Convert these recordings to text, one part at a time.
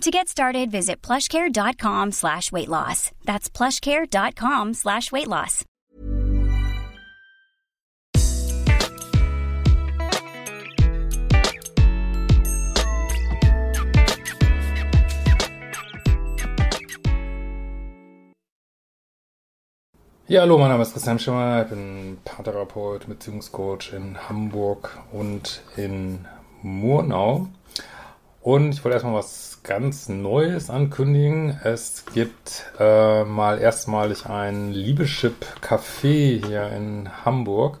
To get started, visit plushcare.com slash weight loss. That's plushcare.com slash weight loss. Ja, hallo, mein Name ist Christian Schimmer, ich bin Paartherapeut, Beziehungscoach in Hamburg und in Murnau. Und ich wollte erstmal was ganz Neues ankündigen. Es gibt äh, mal erstmalig ein Liebeschip Café hier in Hamburg.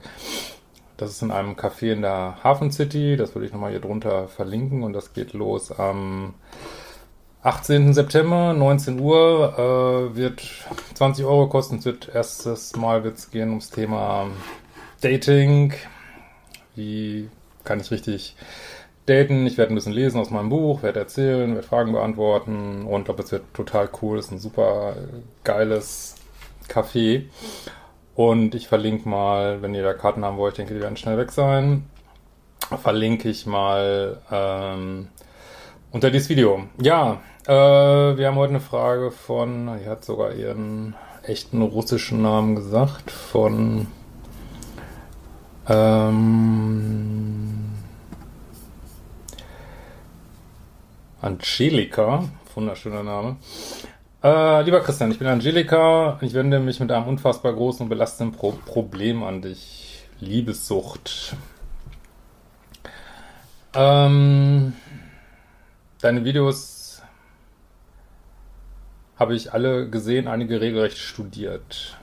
Das ist in einem Café in der Hafen City. Das würde ich nochmal hier drunter verlinken. Und das geht los am 18. September, 19 Uhr. Äh, wird 20 Euro kosten. Es wird erstes Mal wird's gehen ums Thema Dating. Wie kann ich richtig daten. Ich werde ein bisschen lesen aus meinem Buch, werde erzählen, werde Fragen beantworten und glaube, es wird total cool. Es ist ein super geiles Café. Und ich verlinke mal, wenn ihr da Karten haben wollt, ich denke, die werden schnell weg sein, verlinke ich mal ähm, unter dieses Video. Ja, äh, wir haben heute eine Frage von, die hat sogar ihren echten russischen Namen gesagt, von ähm, Angelika, wunderschöner Name. Äh, lieber Christian, ich bin Angelika. Ich wende mich mit einem unfassbar großen und belastenden Pro Problem an dich. Liebessucht. Ähm, deine Videos habe ich alle gesehen, einige regelrecht studiert.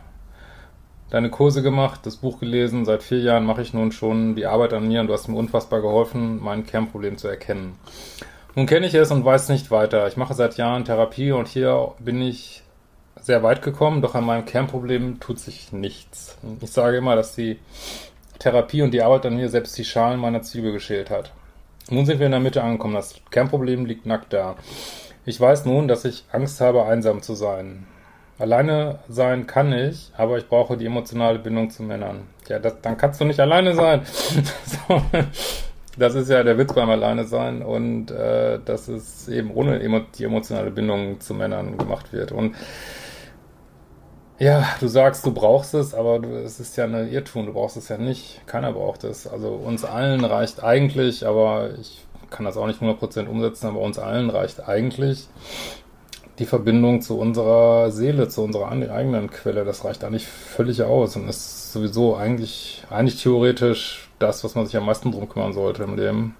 Deine Kurse gemacht, das Buch gelesen. Seit vier Jahren mache ich nun schon die Arbeit an mir und du hast mir unfassbar geholfen, mein Kernproblem zu erkennen. Nun kenne ich es und weiß nicht weiter. Ich mache seit Jahren Therapie und hier bin ich sehr weit gekommen, doch an meinem Kernproblem tut sich nichts. Ich sage immer, dass die Therapie und die Arbeit an mir selbst die Schalen meiner Zwiebel geschält hat. Nun sind wir in der Mitte angekommen. Das Kernproblem liegt nackt da. Ich weiß nun, dass ich Angst habe, einsam zu sein. Alleine sein kann ich, aber ich brauche die emotionale Bindung zu Männern. Ja, das, dann kannst du nicht alleine sein. so. Das ist ja der Witz beim Alleine sein und äh, dass es eben ohne die emotionale Bindung zu Männern gemacht wird. Und ja, du sagst, du brauchst es, aber du, es ist ja eine Irrtum, du brauchst es ja nicht. Keiner braucht es. Also uns allen reicht eigentlich, aber ich kann das auch nicht 100% umsetzen, aber uns allen reicht eigentlich die Verbindung zu unserer Seele, zu unserer eigenen Quelle. Das reicht eigentlich völlig aus und ist sowieso eigentlich, eigentlich theoretisch das, was man sich am meisten drum kümmern sollte im Leben.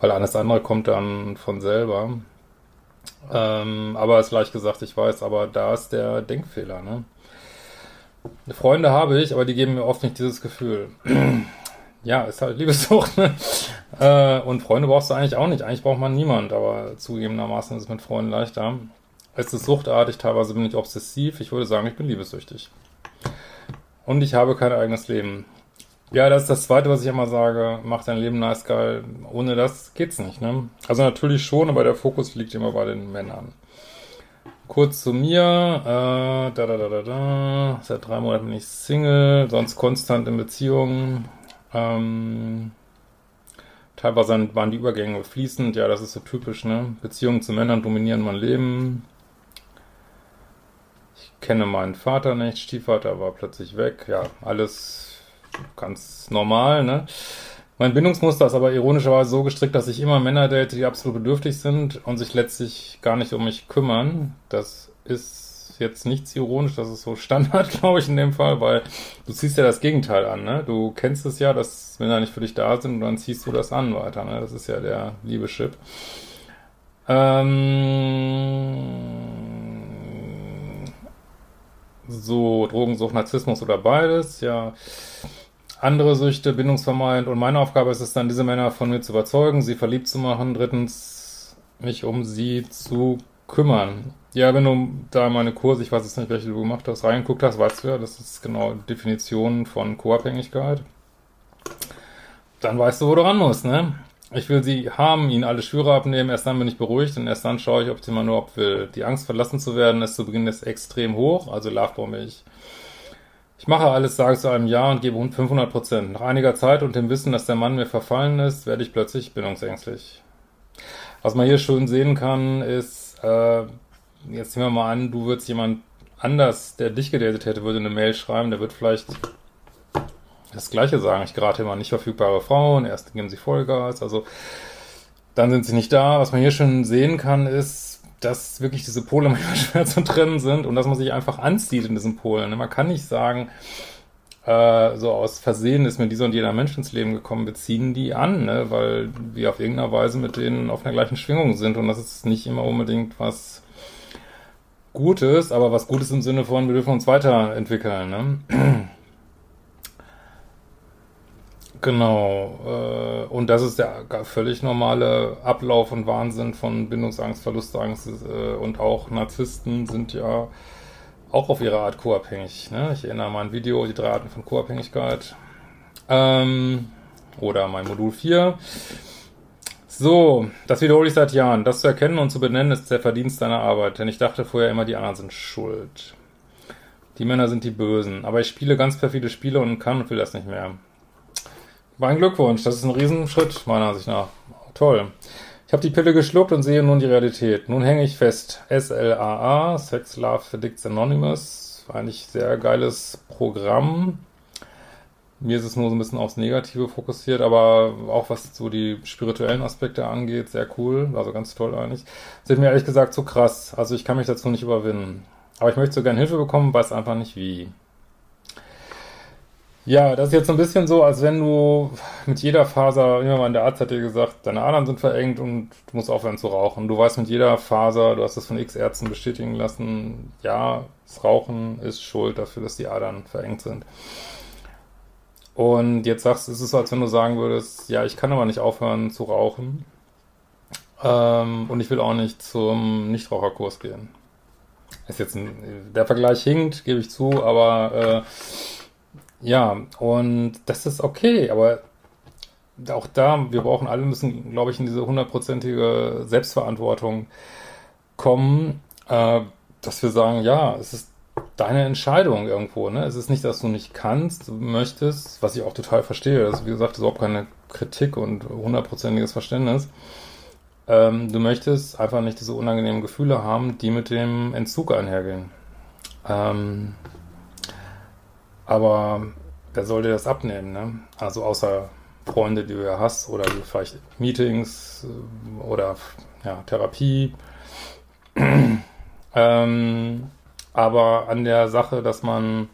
Weil alles andere kommt dann von selber. Ähm, aber ist leicht gesagt, ich weiß, aber da ist der Denkfehler, ne? Freunde habe ich, aber die geben mir oft nicht dieses Gefühl. ja, ist halt Liebessucht, ne? Äh, und Freunde brauchst du eigentlich auch nicht. Eigentlich braucht man niemand, aber zugegebenermaßen ist es mit Freunden leichter. Es ist suchtartig, teilweise bin ich obsessiv. Ich würde sagen, ich bin liebessüchtig. Und ich habe kein eigenes Leben. Ja, das ist das Zweite, was ich immer sage. Mach dein Leben nice geil. Ohne das geht's nicht, ne? Also natürlich schon, aber der Fokus liegt immer bei den Männern. Kurz zu mir. Äh, da, da, da, da, da. Seit drei Monaten bin ich Single, sonst konstant in Beziehungen. Ähm, teilweise waren die Übergänge fließend. Ja, das ist so typisch, ne? Beziehungen zu Männern dominieren mein Leben. Ich kenne meinen Vater nicht. Stiefvater war plötzlich weg. Ja, alles ganz normal, ne? Mein Bindungsmuster ist aber ironischerweise so gestrickt, dass ich immer Männer date, die absolut bedürftig sind und sich letztlich gar nicht um mich kümmern. Das ist jetzt nichts ironisch, das ist so Standard, glaube ich, in dem Fall, weil du ziehst ja das Gegenteil an, ne? Du kennst es ja, dass Männer nicht für dich da sind und dann ziehst du das an weiter, ne? Das ist ja der Liebeschip. Ähm, so, Drogensucht, Narzissmus oder beides, ja andere Süchte, bindungsvermeidend. Und meine Aufgabe ist es dann, diese Männer von mir zu überzeugen, sie verliebt zu machen. Drittens, mich um sie zu kümmern. Ja, wenn du da meine Kurse, ich weiß jetzt nicht, welche du gemacht hast, reingeguckt hast, weißt du ja, das ist genau Definition von Co-Abhängigkeit. Dann weißt du, wo du ran musst, ne? Ich will sie haben, ihnen alle Schwüre abnehmen, erst dann bin ich beruhigt und erst dann schaue ich, ob sie mal nur ob will. Die Angst, verlassen zu werden, ist zu Beginn ist extrem hoch, also Lovebombe ich. Ich mache alles, sage zu einem Ja und gebe 500 Prozent. Nach einiger Zeit und dem Wissen, dass der Mann mir verfallen ist, werde ich plötzlich bindungsängstlich. Was man hier schön sehen kann, ist, äh, jetzt nehmen wir mal an, du würdest jemand anders, der dich gedatet hätte, würde eine Mail schreiben, der wird vielleicht das Gleiche sagen. Ich gerate immer nicht verfügbare Frauen, erst geben sie Vollgas, also dann sind sie nicht da. Was man hier schon sehen kann, ist, dass wirklich diese Pole manchmal schwer zu trennen sind und dass man sich einfach anzieht in diesen Polen. Man kann nicht sagen, äh, so aus Versehen ist mir dieser und jener Mensch ins Leben gekommen, beziehen die an, ne? weil wir auf irgendeiner Weise mit denen auf einer gleichen Schwingung sind und das ist nicht immer unbedingt was Gutes, aber was Gutes im Sinne von, wir dürfen uns weiterentwickeln. Ne? Genau. Äh, und das ist der völlig normale Ablauf und Wahnsinn von Bindungsangst, Verlustangst äh, und auch Narzissten sind ja auch auf ihre Art co-abhängig. Ne? Ich erinnere an mein Video, die drei Arten von Co-Abhängigkeit. Ähm, oder mein Modul 4. So, das wiederhole ich seit Jahren. Das zu erkennen und zu benennen ist der Verdienst deiner Arbeit, denn ich dachte vorher immer, die anderen sind schuld. Die Männer sind die Bösen. Aber ich spiele ganz perfide Spiele und kann und will das nicht mehr. Mein Glückwunsch, das ist ein Riesenschritt, meiner Ansicht nach. Toll. Ich habe die Pille geschluckt und sehe nun die Realität. Nun hänge ich fest. SLAA, Sex Love Addicts Anonymous. Eigentlich sehr geiles Programm. Mir ist es nur so ein bisschen aufs Negative fokussiert, aber auch was so die spirituellen Aspekte angeht, sehr cool. Also ganz toll eigentlich. Sind mir ehrlich gesagt zu krass. Also ich kann mich dazu nicht überwinden. Aber ich möchte so gern Hilfe bekommen, weiß einfach nicht wie. Ja, das ist jetzt so ein bisschen so, als wenn du mit jeder Faser, immer mal der Arzt hat dir gesagt, deine Adern sind verengt und du musst aufhören zu rauchen. Du weißt mit jeder Faser, du hast das von x Ärzten bestätigen lassen, ja, das Rauchen ist schuld dafür, dass die Adern verengt sind. Und jetzt sagst du, es ist so, als wenn du sagen würdest, ja, ich kann aber nicht aufhören zu rauchen. Ähm, und ich will auch nicht zum Nichtraucherkurs gehen. Ist jetzt ein, der Vergleich hinkt, gebe ich zu, aber äh, ja, und das ist okay, aber auch da, wir brauchen alle, müssen, glaube ich, in diese hundertprozentige Selbstverantwortung kommen, äh, dass wir sagen, ja, es ist deine Entscheidung irgendwo, ne? Es ist nicht, dass du nicht kannst, du möchtest, was ich auch total verstehe, das ist, wie gesagt, überhaupt keine Kritik und hundertprozentiges Verständnis. Ähm, du möchtest einfach nicht diese unangenehmen Gefühle haben, die mit dem Entzug einhergehen. Ähm, aber wer soll dir das abnehmen, ne? Also außer Freunde, die du ja hast, oder vielleicht Meetings äh, oder ja, Therapie. ähm, aber an der Sache, dass man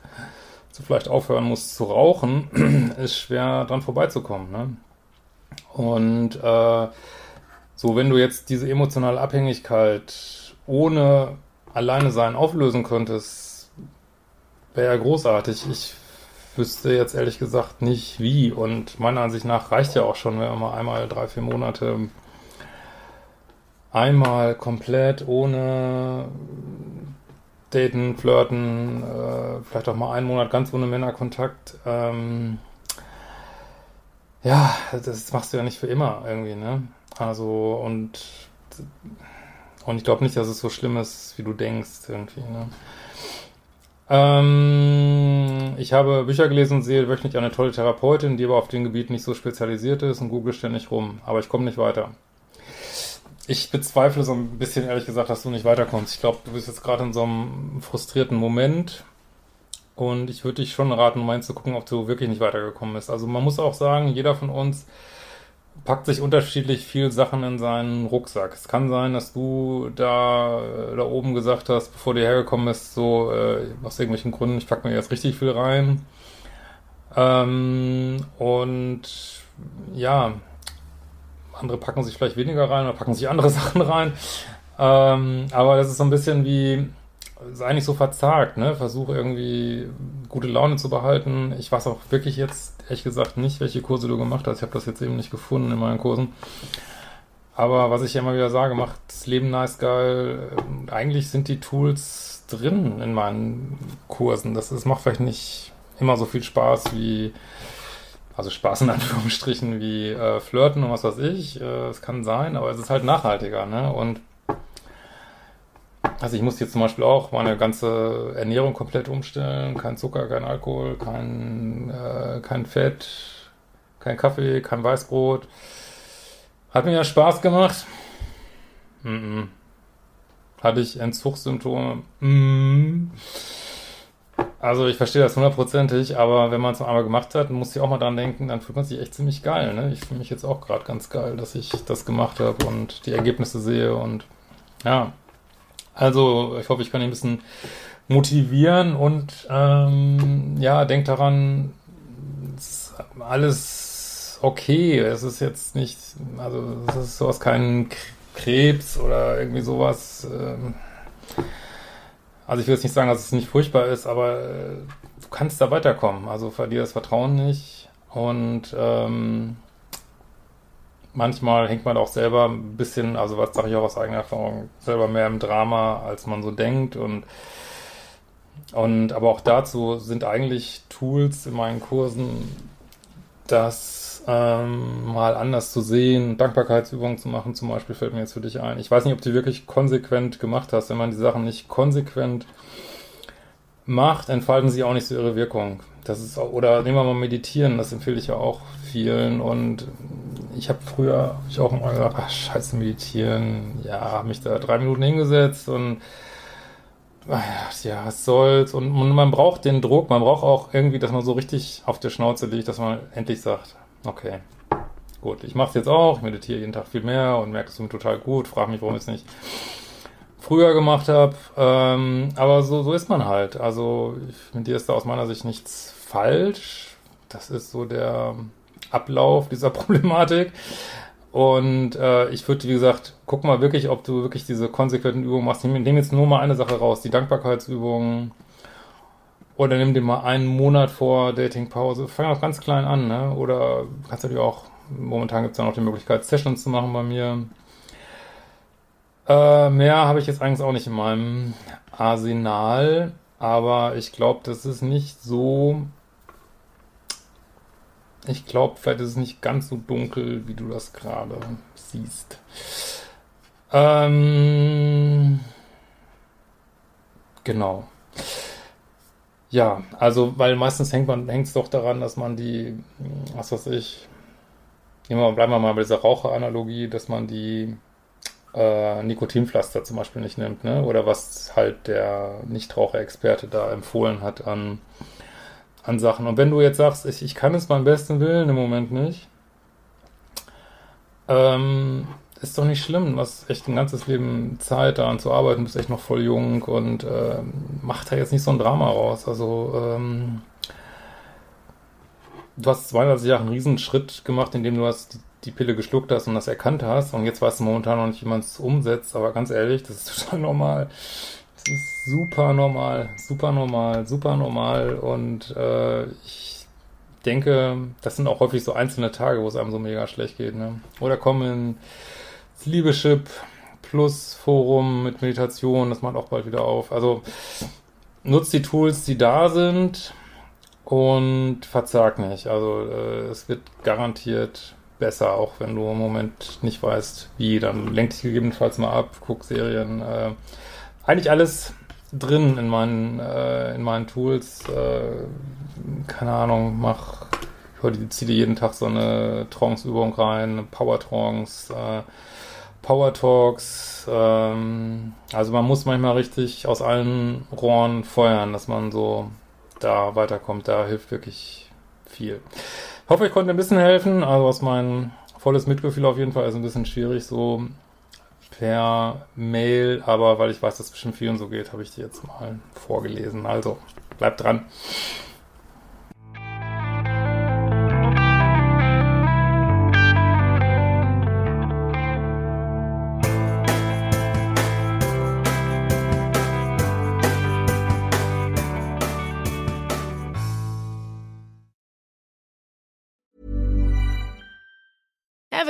so vielleicht aufhören muss zu rauchen, ist schwer dran vorbeizukommen. Ne? Und äh, so, wenn du jetzt diese emotionale Abhängigkeit ohne alleine sein auflösen könntest, Wäre ja großartig. Ich wüsste jetzt ehrlich gesagt nicht wie. Und meiner Ansicht nach reicht ja auch schon, wenn man mal einmal drei, vier Monate einmal komplett ohne Daten, Flirten, äh, vielleicht auch mal einen Monat ganz ohne Männerkontakt. Ähm, ja, das machst du ja nicht für immer irgendwie, ne? Also und und ich glaube nicht, dass es so schlimm ist, wie du denkst irgendwie, ne? Ähm, ich habe Bücher gelesen und sehe wöchentlich eine tolle Therapeutin, die aber auf dem Gebiet nicht so spezialisiert ist und google ständig rum. Aber ich komme nicht weiter. Ich bezweifle so ein bisschen, ehrlich gesagt, dass du nicht weiterkommst. Ich glaube, du bist jetzt gerade in so einem frustrierten Moment. Und ich würde dich schon raten, um zu gucken, ob du wirklich nicht weitergekommen bist. Also man muss auch sagen, jeder von uns packt sich unterschiedlich viel Sachen in seinen Rucksack. Es kann sein, dass du da, da oben gesagt hast, bevor du hergekommen bist, so äh, aus irgendwelchen Gründen, ich packe mir jetzt richtig viel rein. Ähm, und ja, andere packen sich vielleicht weniger rein oder packen sich andere Sachen rein. Ähm, aber das ist so ein bisschen wie, sei nicht so verzagt, ne? Versuche irgendwie gute Laune zu behalten. Ich weiß auch wirklich jetzt, ehrlich gesagt, nicht, welche Kurse du gemacht hast. Ich habe das jetzt eben nicht gefunden in meinen Kursen. Aber was ich ja immer wieder sage, macht das Leben nice geil. Eigentlich sind die Tools drin in meinen Kursen. Das, das macht vielleicht nicht immer so viel Spaß wie, also Spaß in Anführungsstrichen wie äh, Flirten und was weiß ich. Äh, es kann sein, aber es ist halt nachhaltiger, ne? Und also ich muss jetzt zum Beispiel auch meine ganze Ernährung komplett umstellen. Kein Zucker, kein Alkohol, kein, äh, kein Fett, kein Kaffee, kein Weißbrot. Hat mir ja Spaß gemacht. Mm -mm. Hatte ich Entzugssymptome? Mm. Also ich verstehe das hundertprozentig, aber wenn man es einmal gemacht hat, muss ich auch mal dran denken, dann fühlt man sich echt ziemlich geil. Ne? Ich fühle mich jetzt auch gerade ganz geil, dass ich das gemacht habe und die Ergebnisse sehe und ja. Also ich hoffe, ich kann ihn ein bisschen motivieren und ähm, ja, denkt daran, alles okay. Es ist jetzt nicht, also es ist sowas kein Krebs oder irgendwie sowas. Ähm, also ich will jetzt nicht sagen, dass es nicht furchtbar ist, aber äh, du kannst da weiterkommen. Also verlier das Vertrauen nicht. Und ähm, manchmal hängt man auch selber ein bisschen, also was sage ich auch aus eigener Erfahrung, selber mehr im Drama, als man so denkt. Und und aber auch dazu sind eigentlich Tools in meinen Kursen, dass ähm, mal anders zu sehen, Dankbarkeitsübungen zu machen, zum Beispiel fällt mir jetzt für dich ein. Ich weiß nicht, ob du die wirklich konsequent gemacht hast. Wenn man die Sachen nicht konsequent macht, entfalten sie auch nicht so ihre Wirkung. Das ist oder nehmen wir mal meditieren, das empfehle ich ja auch vielen und ich habe früher hab ich auch mal gedacht, ach scheiße, meditieren, ja, habe mich da drei Minuten hingesetzt und ja, was soll's. Und, und man braucht den Druck, man braucht auch irgendwie, dass man so richtig auf der Schnauze liegt, dass man endlich sagt, Okay. Gut, ich mache es jetzt auch, ich meditiere jeden Tag viel mehr und merke es mir total gut, frage mich, warum ich es nicht früher gemacht habe. Ähm, aber so, so ist man halt. Also ich, mit dir ist da aus meiner Sicht nichts falsch. Das ist so der Ablauf dieser Problematik. Und äh, ich würde, wie gesagt, guck mal wirklich, ob du wirklich diese konsequenten Übungen machst. Ich nehme jetzt nur mal eine Sache raus, die Dankbarkeitsübungen oder nimm dir mal einen Monat vor Datingpause. Fang auch ganz klein an, ne? Oder kannst du dir auch, momentan gibt es ja noch die Möglichkeit, Sessions zu machen bei mir. Äh, mehr habe ich jetzt eigentlich auch nicht in meinem Arsenal, aber ich glaube, das ist nicht so. Ich glaube, vielleicht ist es nicht ganz so dunkel, wie du das gerade siehst. Ähm, genau. Ja, also, weil meistens hängt man, hängt es doch daran, dass man die, was weiß ich, nehmen bleiben wir mal bei dieser Raucheranalogie, dass man die äh, Nikotinpflaster zum Beispiel nicht nimmt, ne? Oder was halt der Nichtraucher-Experte da empfohlen hat an, an Sachen. Und wenn du jetzt sagst, ich, ich kann es beim besten Willen im Moment nicht, ähm, ist doch nicht schlimm. Du hast echt ein ganzes Leben Zeit, daran zu arbeiten, bist echt noch voll jung und äh, mach da jetzt nicht so ein Drama raus. Also, ähm, du hast 32 Jahre einen riesen Schritt gemacht, indem du hast die, die, Pille geschluckt hast und das erkannt hast und jetzt weißt du momentan noch nicht, wie man es umsetzt, aber ganz ehrlich, das ist total normal. Super normal, super normal, super normal und äh, ich denke, das sind auch häufig so einzelne Tage, wo es einem so mega schlecht geht. Ne? Oder kommen das Liebeschip Plus Forum mit Meditation, das macht auch bald wieder auf. Also nutzt die Tools, die da sind und verzag nicht. Also äh, es wird garantiert besser, auch wenn du im Moment nicht weißt, wie. Dann lenk dich gegebenenfalls mal ab, guck Serien. Äh, eigentlich alles drin in meinen, äh, in meinen Tools. Äh, keine Ahnung, mach, ich heute ziehe jeden Tag so eine Trance-Übung rein, Power-Trance, äh, Power Talks. Ähm, also man muss manchmal richtig aus allen Rohren feuern, dass man so da weiterkommt. Da hilft wirklich viel. Ich hoffe, ich konnte ein bisschen helfen. Also aus meinem volles Mitgefühl auf jeden Fall ist ein bisschen schwierig so per Mail, aber weil ich weiß, dass es bestimmt vielen so geht, habe ich die jetzt mal vorgelesen. Also bleibt dran.